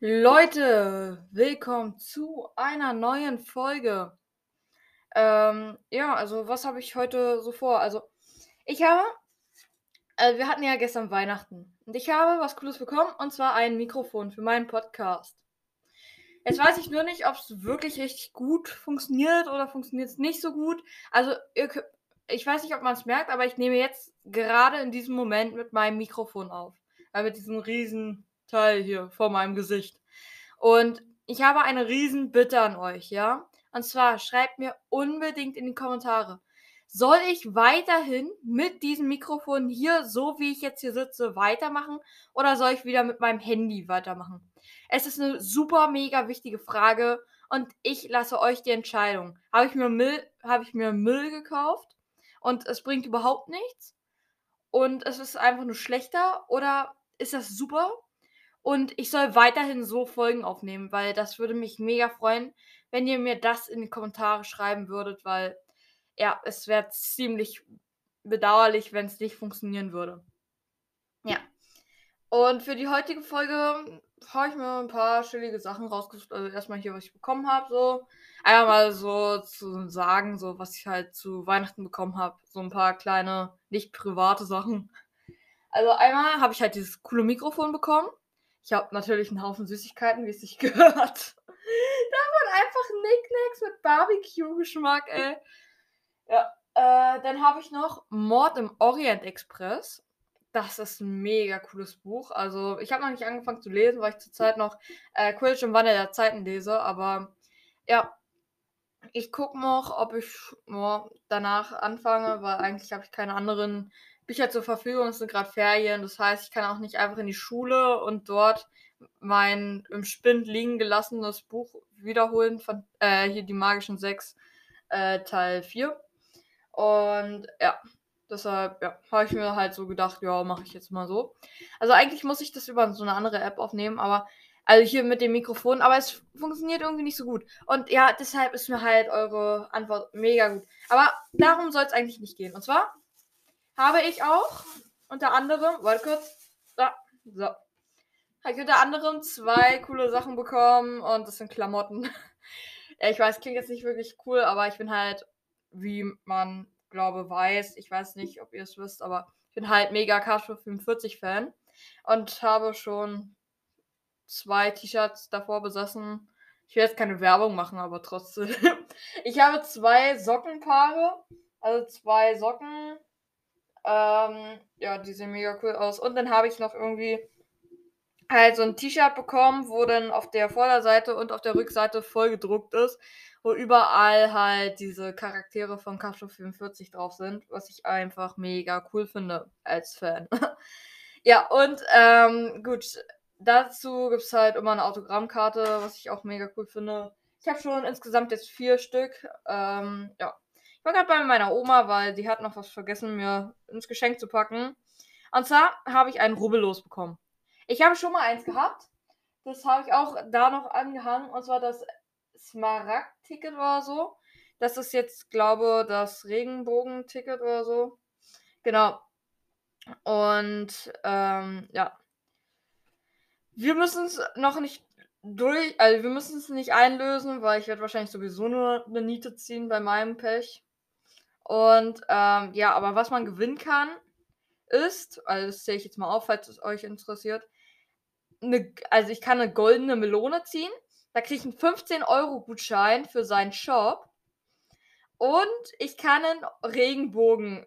Leute, willkommen zu einer neuen Folge. Ähm, ja, also was habe ich heute so vor? Also, ich habe, äh, wir hatten ja gestern Weihnachten und ich habe was Cooles bekommen und zwar ein Mikrofon für meinen Podcast. Jetzt weiß ich nur nicht, ob es wirklich richtig gut funktioniert oder funktioniert es nicht so gut. Also, ihr, ich weiß nicht, ob man es merkt, aber ich nehme jetzt gerade in diesem Moment mit meinem Mikrofon auf. Weil mit diesem riesen Teil hier vor meinem Gesicht. Und ich habe eine riesen Bitte an euch, ja? Und zwar schreibt mir unbedingt in die Kommentare, soll ich weiterhin mit diesem Mikrofon hier, so wie ich jetzt hier sitze, weitermachen oder soll ich wieder mit meinem Handy weitermachen? Es ist eine super mega wichtige Frage und ich lasse euch die Entscheidung. Habe ich mir Müll, habe ich mir Müll gekauft und es bringt überhaupt nichts und es ist einfach nur schlechter oder ist das super und ich soll weiterhin so Folgen aufnehmen, weil das würde mich mega freuen, wenn ihr mir das in die Kommentare schreiben würdet, weil ja, es wäre ziemlich bedauerlich, wenn es nicht funktionieren würde. Ja. Und für die heutige Folge habe ich mir ein paar chillige Sachen rausgesucht. Also erstmal hier, was ich bekommen habe, so. Einmal mal so zu sagen, so was ich halt zu Weihnachten bekommen habe. So ein paar kleine, nicht private Sachen. Also einmal habe ich halt dieses coole Mikrofon bekommen. Ich habe natürlich einen Haufen Süßigkeiten, wie es sich gehört. da waren einfach Nicknacks mit Barbecue-Geschmack, ey. Ja, äh, dann habe ich noch Mord im Orient Express. Das ist ein mega cooles Buch. Also, ich habe noch nicht angefangen zu lesen, weil ich zurzeit noch äh, Quidditch im Wandel der Zeiten lese. Aber ja, ich gucke noch, ob ich oh, danach anfange, weil eigentlich habe ich keine anderen Bücher zur Verfügung. Es sind gerade Ferien. Das heißt, ich kann auch nicht einfach in die Schule und dort mein im Spind liegen gelassenes Buch wiederholen von äh, hier die magischen sechs äh, Teil 4. Und ja, deshalb ja, habe ich mir halt so gedacht, ja, mache ich jetzt mal so. Also eigentlich muss ich das über so eine andere App aufnehmen, aber also hier mit dem Mikrofon, aber es funktioniert irgendwie nicht so gut. Und ja, deshalb ist mir halt eure Antwort mega gut. Aber darum soll es eigentlich nicht gehen. Und zwar habe ich auch unter anderem, warte kurz, da, so, habe ich unter anderem zwei coole Sachen bekommen und das sind Klamotten. ich weiß, klingt jetzt nicht wirklich cool, aber ich bin halt, wie man glaube weiß, ich weiß nicht, ob ihr es wisst, aber ich bin halt mega Cashflow 45 Fan und habe schon zwei T-Shirts davor besessen. Ich will jetzt keine Werbung machen, aber trotzdem. ich habe zwei Sockenpaare, also zwei Socken ähm, ja, die sehen mega cool aus. Und dann habe ich noch irgendwie halt so ein T-Shirt bekommen, wo dann auf der Vorderseite und auf der Rückseite voll gedruckt ist, wo überall halt diese Charaktere von Castle 44 drauf sind, was ich einfach mega cool finde als Fan. ja, und ähm, gut, dazu gibt es halt immer eine Autogrammkarte, was ich auch mega cool finde. Ich habe schon insgesamt jetzt vier Stück. Ähm, ja, ich war gerade bei meiner Oma, weil sie hat noch was vergessen, mir ins Geschenk zu packen. Und zwar habe ich einen Rubbellos bekommen. Ich habe schon mal eins gehabt. Das habe ich auch da noch angehangen. Und zwar das Smaragd-Ticket oder so. Das ist jetzt, glaube ich, das Regenbogen-Ticket oder so. Genau. Und ähm, ja. Wir müssen es noch nicht durch, also wir müssen es nicht einlösen, weil ich werde wahrscheinlich sowieso nur eine Niete ziehen bei meinem Pech. Und ähm, ja, aber was man gewinnen kann, ist, also das zähle ich jetzt mal auf, falls es euch interessiert, eine, also ich kann eine goldene Melone ziehen. Da kriege ich einen 15-Euro-Gutschein für seinen Shop. Und ich kann einen Regenbogen,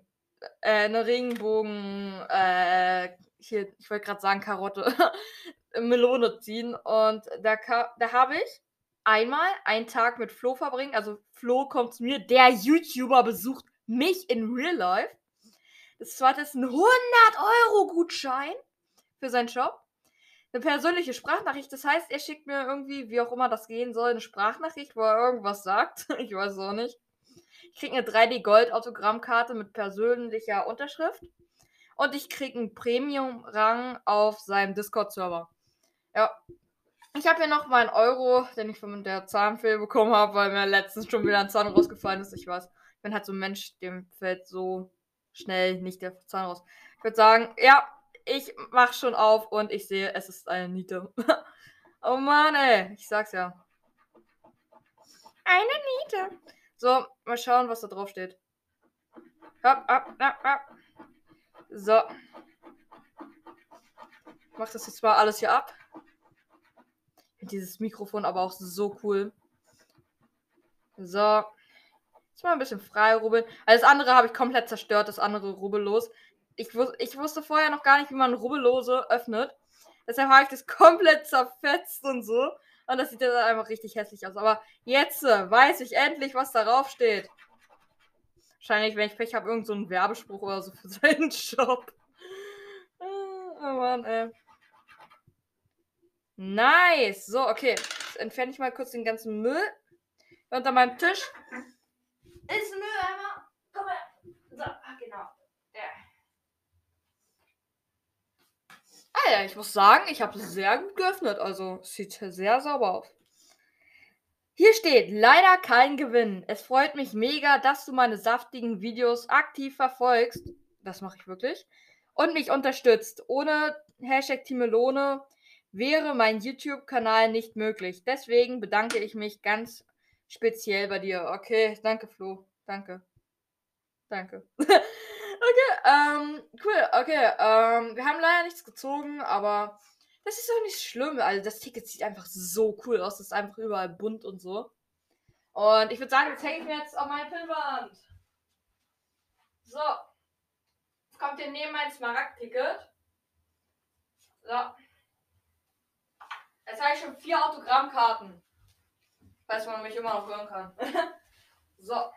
äh, eine Regenbogen, äh, hier, ich wollte gerade sagen Karotte, Melone ziehen. Und da, da habe ich einmal einen Tag mit Flo verbringen. Also Flo kommt zu mir, der YouTuber besucht mich in Real Life. Das zweite ist ein 100-Euro-Gutschein für seinen Shop. Eine persönliche Sprachnachricht. Das heißt, er schickt mir irgendwie, wie auch immer das gehen soll, eine Sprachnachricht, wo er irgendwas sagt. ich weiß auch nicht. Ich kriege eine 3D-Gold-Autogrammkarte mit persönlicher Unterschrift. Und ich kriege einen Premium-Rang auf seinem Discord-Server. Ja, ich habe hier noch meinen Euro, den ich von der Zahnfee bekommen habe, weil mir letztens schon wieder ein Zahn rausgefallen ist. Ich weiß. Ich bin halt so ein Mensch, dem fällt so schnell nicht der Zahn raus. Ich würde sagen, ja, ich mach schon auf und ich sehe, es ist eine Niete. oh Mann, ey. Ich sag's ja. Eine Niete. So, mal schauen, was da drauf steht. Hopp, hopp, hopp, hopp. So. Ich mach das jetzt mal alles hier ab. Dieses Mikrofon aber auch so cool. So. Jetzt mal ein bisschen frei rubbeln. Also das andere habe ich komplett zerstört, das andere rubbellos. Ich, wus ich wusste vorher noch gar nicht, wie man rubbellose öffnet. Deshalb habe ich das komplett zerfetzt und so. Und das sieht jetzt einfach richtig hässlich aus. Aber jetzt äh, weiß ich endlich, was darauf steht. Wahrscheinlich, wenn ich Pech habe, irgendeinen so Werbespruch oder so für seinen Shop. Oh Mann, ey. Nice. So, okay. Jetzt entferne ich mal kurz den ganzen Müll unter meinem Tisch. Ist ein Mülleimer. Komm her. So, ah, genau. Der. Ah ja, ich muss sagen, ich habe sehr gut geöffnet. Also sieht sehr sauber aus. Hier steht leider kein Gewinn. Es freut mich mega, dass du meine saftigen Videos aktiv verfolgst. Das mache ich wirklich. Und mich unterstützt. Ohne Hashtag Timelone wäre mein YouTube-Kanal nicht möglich. Deswegen bedanke ich mich ganz speziell bei dir. Okay, danke, Flo. Danke. Danke. okay, ähm, cool. Okay, ähm, wir haben leider nichts gezogen, aber das ist auch nicht schlimm. Also, das Ticket sieht einfach so cool aus. Das ist einfach überall bunt und so. Und ich würde sagen, jetzt hänge ich mir jetzt auf meine Pinnwand. So. Jetzt kommt hier neben mein Smaragd-Ticket. So. Jetzt habe ich schon vier Autogrammkarten. Falls man mich immer noch hören kann. so.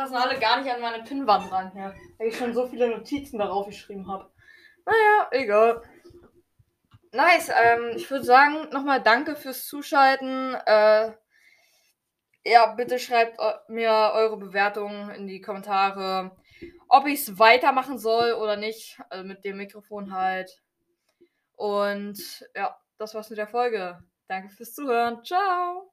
Passen alle gar nicht an meine Pinnwand ran, ja. Weil ich schon so viele Notizen darauf geschrieben habe. Naja, egal. Nice. Ähm, ich würde sagen, nochmal danke fürs Zuschalten. Äh, ja, bitte schreibt mir eure Bewertungen in die Kommentare, ob ich es weitermachen soll oder nicht. Also mit dem Mikrofon halt. Und ja, das war's mit der Folge. Danke fürs Zuhören. Ciao.